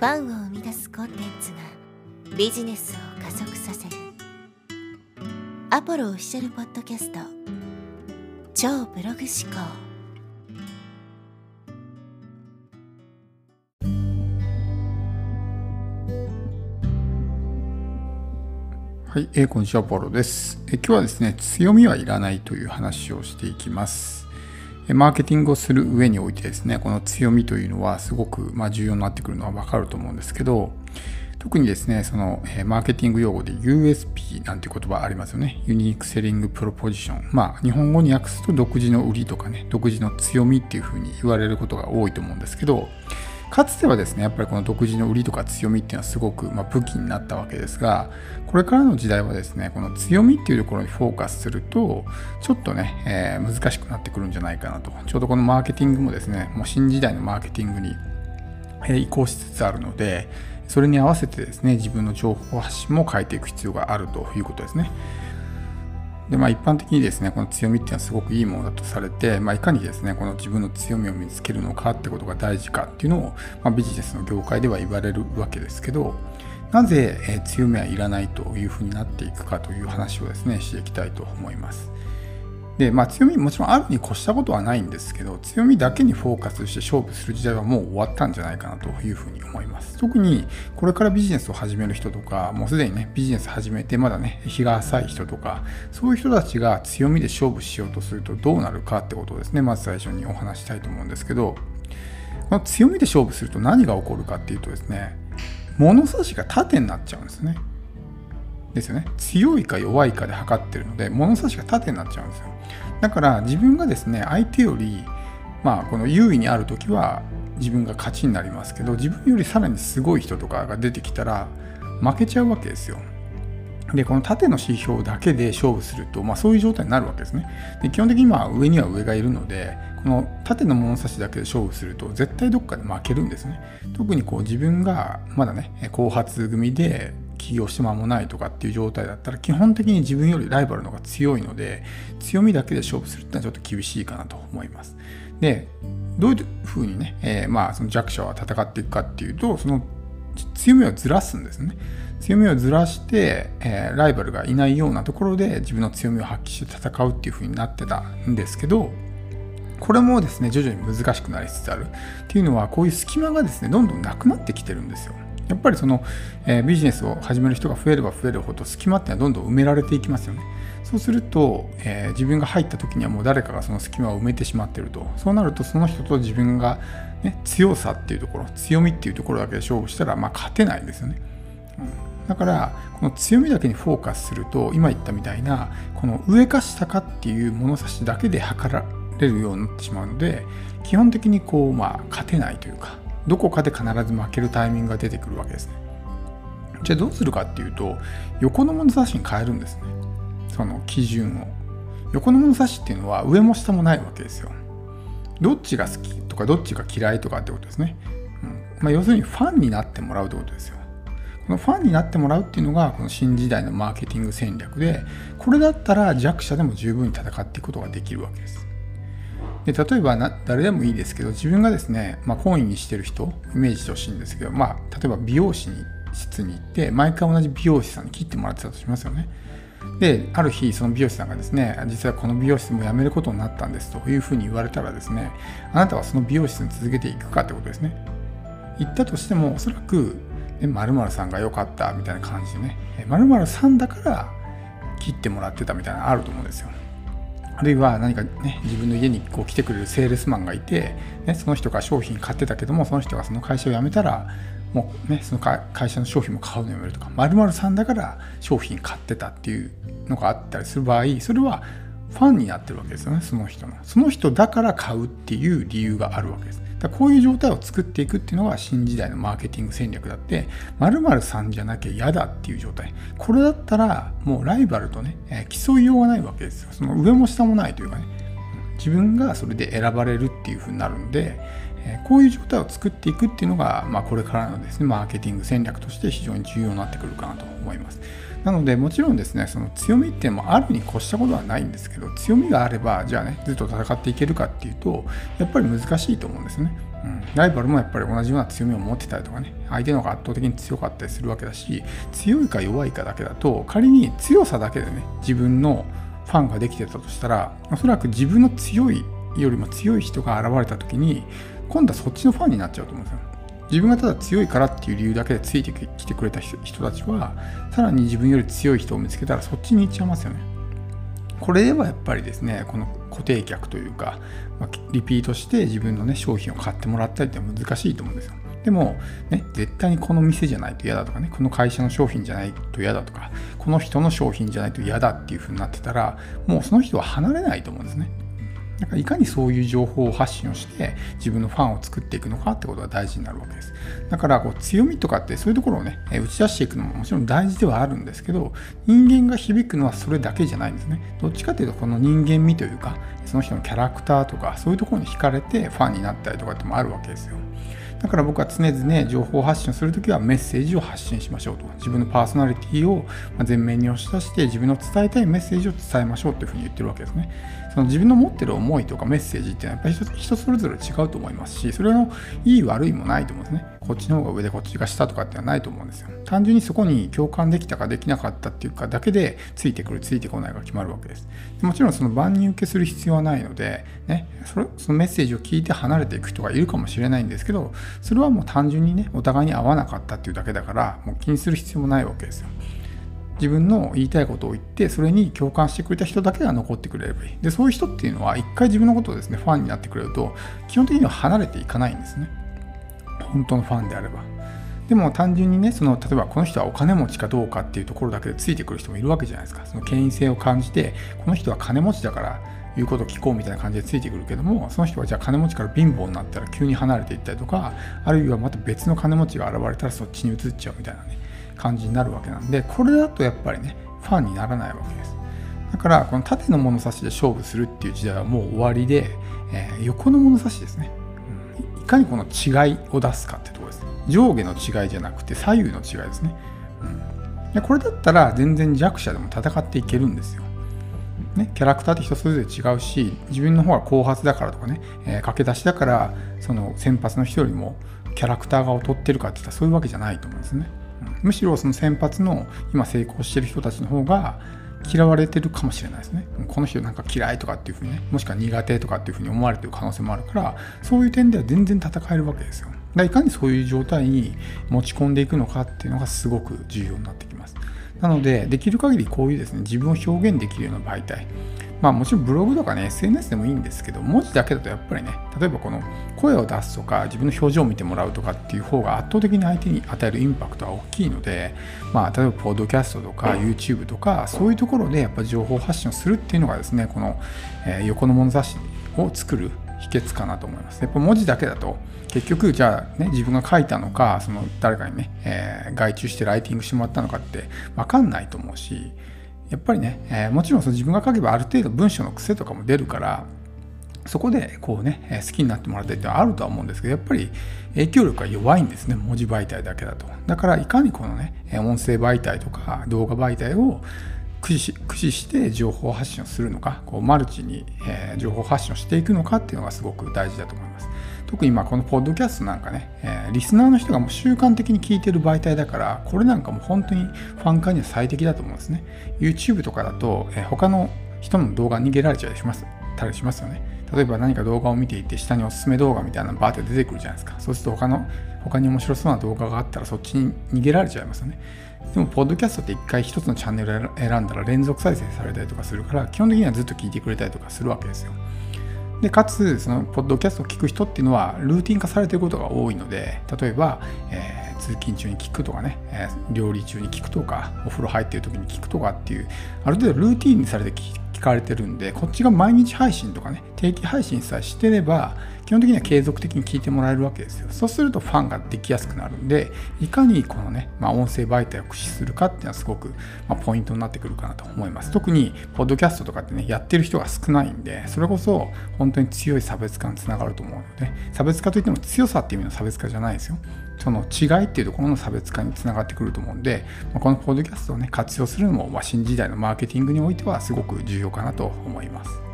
ファンを生み出すコンテンツがビジネスを加速させる。アポロオフィシャルポッドキャスト。超ブログ思考。はい、えー、こんにちは、ポロです、え、今日はですね、強みはいらないという話をしていきます。マーケティングをする上においてですね、この強みというのはすごくま重要になってくるのはわかると思うんですけど、特にですね、その、えマーケティング用語で USP なんて言葉ありますよね。ユニークセリングプロポジション。まあ、日本語に訳すと独自の売りとかね、独自の強みっていうふうに言われることが多いと思うんですけど、かつてはですね、やっぱりこの独自の売りとか強みっていうのはすごく、ま武器になったわけですが、これからの時代はですね、この強みっていうところにフォーカスすると、ちょっとね、えー、難しくなってくるんじゃないかなと。ちょうどこのマーケティングもですね、もう新時代のマーケティングに移行しつつあるので、それに合わせてですね、自分の情報発信も変えていく必要があるということですね。で、まあ、一般的にですね、この強みっていうのはすごくいいものだとされて、まあ、いかにですね、この自分の強みを見つけるのかってことが大事かっていうのを、まあ、ビジネスの業界では言われるわけですけど、なぜ、え強みはいらないというふうになっていくかという話をですね、していきたいと思います。で、まあ、強みもちろんあるに越したことはないんですけど、強みだけにフォーカスして勝負する時代はもう終わったんじゃないかなというふうに思います。特にこれからビジネスを始める人とか、もうすでにね、ビジネス始めてまだね、日が浅い人とか、そういう人たちが強みで勝負しようとするとどうなるかってことをですね、まず最初にお話したいと思うんですけど、この強みで勝負すると何が起こるかっていうとですね、物差しが縦になっちゃうんですね。ですよね。強いか弱いかで測ってるので、物差しが縦になっちゃうんですよ。だから自分がですね、相手より、まあ、この優位にある時は自分が勝ちになりますけど、自分よりさらにすごい人とかが出てきたら負けちゃうわけですよ。で、この縦の指標だけで勝負すると、まあ、そういう状態になるわけですね。で基本的にまあ上には上がいるので、この縦の物差しだけで勝負すると、絶対どっかで負けるんですね。特にこう自分がまだね、後発組で起業して間もないとかっていう状態だったら基本的に自分よりライバルの方が強いので強みだけで勝負するってのはちょっと厳しいかなと思います。でどういうふうにね、えー、まあその弱者は戦っていくかっていうとその強みをずらすんですね。強みをずらして、えー、ライバルがいないようなところで自分の強みを発揮して戦うっていうふうになってたんですけどこれもですね徐々に難しくなりつつあるっていうのはこういう隙間がですねどんどんなくなってきてるんですよ。やっぱりその、えー、ビジネスを始める人が増えれば増えるほど隙間ってのはどんどん埋められていきますよね。そうすると、えー、自分が入った時にはもう誰かがその隙間を埋めてしまってると。そうなるとその人と自分が、ね、強さっていうところ、強みっていうところだけで勝負したら、まあ、勝てないですよね。うん、だから、この強みだけにフォーカスすると、今言ったみたいな、この上か下かっていう物差しだけで測られるようになってしまうので、基本的にこう、まあ、勝てないというか、どこかで必ず負けるタイミングが出てくるわけですね。じゃあどうするかっていうと、横の物差しに変えるんですね。その基準を。横の物差しっていうのは上も下もないわけですよ。どっちが好きとかどっちが嫌いとかってことですね。うんまあ、要するにファンになってもらうってことですよ。このファンになってもらうっていうのがこの新時代のマーケティング戦略でこれだったら弱者でも十分に戦っていくことができるわけです。で例えばな誰でもいいですけど自分がですね、まあ、懇意にしてる人イメージしてほしいんですけど、まあ、例えば美容師に室に行って毎回同じ美容師さんに切ってもらってたとしますよね。である日その美容師さんがですね実はこの美容室も辞めることになったんですというふうに言われたらですねあなたはその美容室に続けていくかってことですね言ったとしてもおそらく〇〇さんが良かったみたいな感じでね〇〇さんだから切ってもらってたみたいなのあると思うんですよあるいは何かね、自分の家にこう来てくれるセールスマンがいて、ね、その人が商品買ってたけども、その人がその会社を辞めたら、もうね、その会社の商品も買うのやめるとか、まるさんだから商品買ってたっていうのがあったりする場合、それはファンになってるわけですよね、その人の。その人だから買うっていう理由があるわけです。だこういう状態を作っていくっていうのが新時代のマーケティング戦略だって、〇〇さんじゃなきゃ嫌だっていう状態。これだったら、もうライバルとね、え競いようがないわけですよ。その上も下もないというかね、自分がそれで選ばれるっていう風になるんで、こういう状態を作っていくっていうのが、まあ、これからのですね、マーケティング戦略として非常に重要になってくるかなと思います。なのでもちろんですねその強みっていうのもあるに越したことはないんですけど強みがあればじゃあねずっと戦っていけるかっていうとやっぱり難しいと思うんですよね。うん、ライバルもやっぱり同じような強みを持ってたりとかね相手の方が圧倒的に強かったりするわけだし強いか弱いかだけだと仮に強さだけでね自分のファンができてたとしたらおそらく自分の強いよりも強い人が現れた時に今度はそっちのファンになっちゃうと思うんですよ。自分がただ強いからっていう理由だけでついてきてくれた人たちはさらに自分より強い人を見つけたらそっちに行っちゃいますよね。これではやっぱりですねこの固定客というか、まあ、リピートして自分のね商品を買ってもらったりって難しいと思うんですよ。でも、ね、絶対にこの店じゃないと嫌だとかね、この会社の商品じゃないと嫌だとか、この人の商品じゃないと嫌だっていう風になってたら、もうその人は離れないと思うんですね。なんかいかにそういう情報を発信をして自分のファンを作っていくのかってことが大事になるわけです。だからこう強みとかってそういうところをね打ち出していくのももちろん大事ではあるんですけど人間が響くのはそれだけじゃないんですね。どっちかというとこの人間味というかその人のキャラクターとかそういうところに惹かれてファンになったりとかってもあるわけですよ。だから僕は常々情報発信するときはメッセージを発信しましょうと。自分のパーソナリティを前面に押し出して自分の伝えたいメッセージを伝えましょうというふうに言ってるわけですね。その自分の持ってる思いとかメッセージっていうのはやっぱり人それぞれ違うと思いますし、それのいい悪いもないと思うんですね。こっちの方が上でこっちが下とかってはないと思うんですよ。単純にそこに共感できたかできなかったっていうかだけでついてくるついてこないが決まるわけです。もちろんその万人受けする必要はないので、ね、それそのメッセージを聞いて離れていく人がいるかもしれないんですけど、それはもう単純にね、お互いに合わなかったっていうだけだから、もう気にする必要もないわけですよ。自分の言いたいことを言ってそれに共感してくれた人だけが残ってくれればいい。でそういう人っていうのは一回自分のことをですねファンになってくれると基本的には離れていかないんですね。本当のファンであれば。でも単純にねその例えばこの人はお金持ちかどうかっていうところだけでついてくる人もいるわけじゃないですか。その権威性を感じてこの人は金持ちだから言うこと聞こうみたいな感じでついてくるけどもその人はじゃあ金持ちから貧乏になったら急に離れていったりとかあるいはまた別の金持ちが現れたらそっちに移っちゃうみたいなね感じになるわけなんでこれだとやっぱりねファンにならないわけです。だからこの縦の物差しで勝負するっていう時代はもう終わりで、えー、横の物差しですね、うん、いかにこの違いを出すかってとこです。上下の違いじゃなくて左右の違いですね、うん、でこれだったら全然弱者でも戦っていけるんですよ。ね、キャラクターって人それぞれ違うし自分の方が後発だからとかね、えー、駆け出しだからその先発の人よりもキャラクターが劣ってるかっていったらそういうわけじゃないと思うんですね。うんむしろその先発の今成功してる人たちの方が嫌われてるかもしれないですね。この人なんか嫌いとかっていうふうにね、もしくは苦手とかっていうふうに思われてる可能性もあるから、そういう点では全然戦えるわけですよ。だいかにそういう状態に持ち込んでいくのかっていうのがすごく重要になってきます。なので、できる限りこういうですね、自分を表現できるような媒体、まあもちろんブログとかね、SNS でもいいんですけど、文字だけだとやっぱりね、例えばこの声を出すとか、自分の表情を見てもらうとかっていう方が圧倒的に相手に与えるインパクトは大きいので、まあ例えばポッドキャストとか YouTube とか、そういうところでやっぱ情報発信をするっていうのがですね、この、え横の物差しを作る秘訣かなと思います。やっぱ文字だけだと、結局じゃあね、自分が書いたのか、その誰かにね、えー、外注してライティングしてもらったのかって分かんないと思うし、やっぱりね、えー、もちろんその自分が書けばある程度文章の癖とかも出るからそこでこうね好きになってもらったりってあるとは思うんですけどやっぱり影響力が弱いんですね文字媒体だけだとだからいかにこのね音声媒体とか動画媒体を駆使駆使して情報発信をするのかこうマルチに、え、情報発信をしていくのかっていうのがすごく大事だと思います特にまあこのポッドキャストなんかね、え、リスナーの人がもう習慣的に聞いてる媒体だから、これなんかも本当にファン化には最適だと思うんですね。YouTube とかだと、え、他の人の動画逃げられちゃいしますたりしますよね。例えば何か動画を見ていて、下におすすめ動画みたいなのバーって出てくるじゃないですか。そうすると他の、他に面白そうな動画があったらそっちに逃げられちゃいますよね。でも、ポッドキャストって一回一つのチャンネル選んだら連続再生されたりとかするから、基本的にはずっと聞いてくれたりとかするわけですよ。でかつそのポッドキャストを聞く人っていうのはルーティン化されてることが多いので例えば、えー、通勤中に聞くとかね、えー、料理中に聞くとかお風呂入ってる時に聞くとかっていうある程度ルーティンにされて聞聞かれてるんでこっちが毎日配信とかね定期配信さえしてれば基本的には継続的に聞いてもらえるわけですよ。そうするとファンができやすくなるんで、いかにこのね、まあ、音声媒体を駆使するかっていうのはすごく、ま、ポイントになってくるかなと思います。特に、ポッドキャストとかってね、やってる人が少ないんで、それこそ本当に強い差別化につながると思うので、差別化といっても強さっていう意味の差別化じゃないですよ。その違いっていうところの差別化につながってくると思うんで、ま、このポッドキャストをね、活用するのも、ま、新時代のマーケティングにおいてはすごく重要かなと思います。